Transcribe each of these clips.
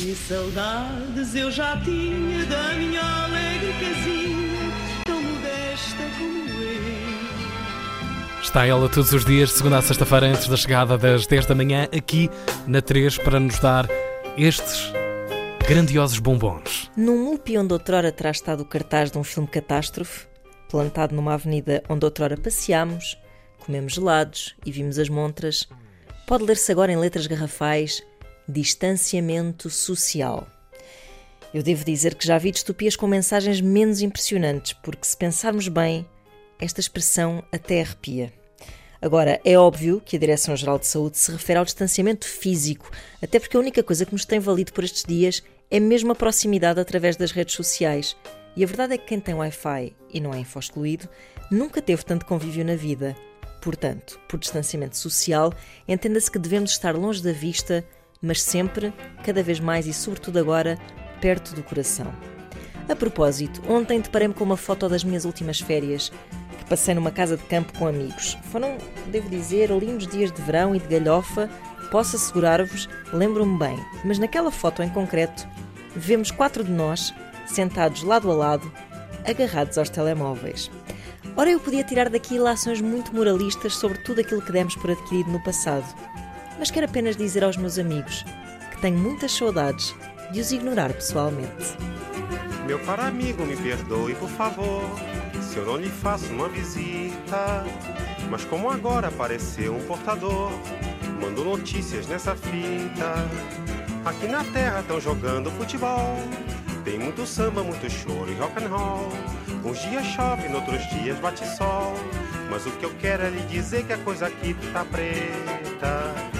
Que saudades eu já tinha da minha alegre casinha, tão modesta como eu. Está ela todos os dias, de segunda a sexta-feira, antes da chegada das 10 da manhã, aqui na 3, para nos dar estes grandiosos bombons. Num mupi onde outrora terá estado o cartaz de um filme catástrofe, plantado numa avenida onde outrora passeámos, comemos gelados e vimos as montras, pode ler-se agora em letras garrafais distanciamento social. Eu devo dizer que já vi distopias com mensagens menos impressionantes, porque se pensarmos bem, esta expressão até arrepia. Agora, é óbvio que a Direção-Geral de Saúde se refere ao distanciamento físico, até porque a única coisa que nos tem valido por estes dias é mesmo a proximidade através das redes sociais. E a verdade é que quem tem Wi-Fi e não é info-excluído nunca teve tanto convívio na vida. Portanto, por distanciamento social, entenda-se que devemos estar longe da vista mas sempre, cada vez mais e sobretudo agora, perto do coração. A propósito, ontem deparei-me com uma foto das minhas últimas férias, que passei numa casa de campo com amigos. Foram, devo dizer, lindos dias de verão e de galhofa, posso assegurar-vos, lembro-me bem, mas naquela foto em concreto, vemos quatro de nós, sentados lado a lado, agarrados aos telemóveis. Ora, eu podia tirar daqui ilações muito moralistas sobre tudo aquilo que demos por adquirido no passado mas quero apenas dizer aos meus amigos que tenho muitas saudades de os ignorar pessoalmente. Meu caro amigo, me perdoe, por favor, se eu não lhe faço uma visita. Mas como agora apareceu um portador, mando notícias nessa fita. Aqui na terra estão jogando futebol. Tem muito samba, muito choro e rock and roll. Uns dias chove, noutros dias bate sol. Mas o que eu quero é lhe dizer que a coisa aqui tá preta.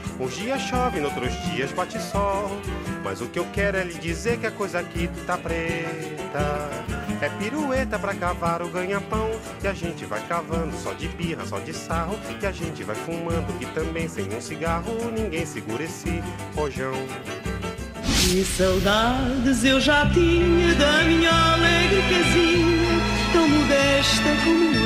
Uns dias chove, noutros dias bate sol. Mas o que eu quero é lhe dizer que a coisa aqui tá preta. É pirueta pra cavar o ganha-pão. Que a gente vai cavando só de birra, só de sarro. Que a gente vai fumando, que também sem um cigarro ninguém segura esse rojão. Que saudades eu já tinha da minha alegre casinha, tão modesta como.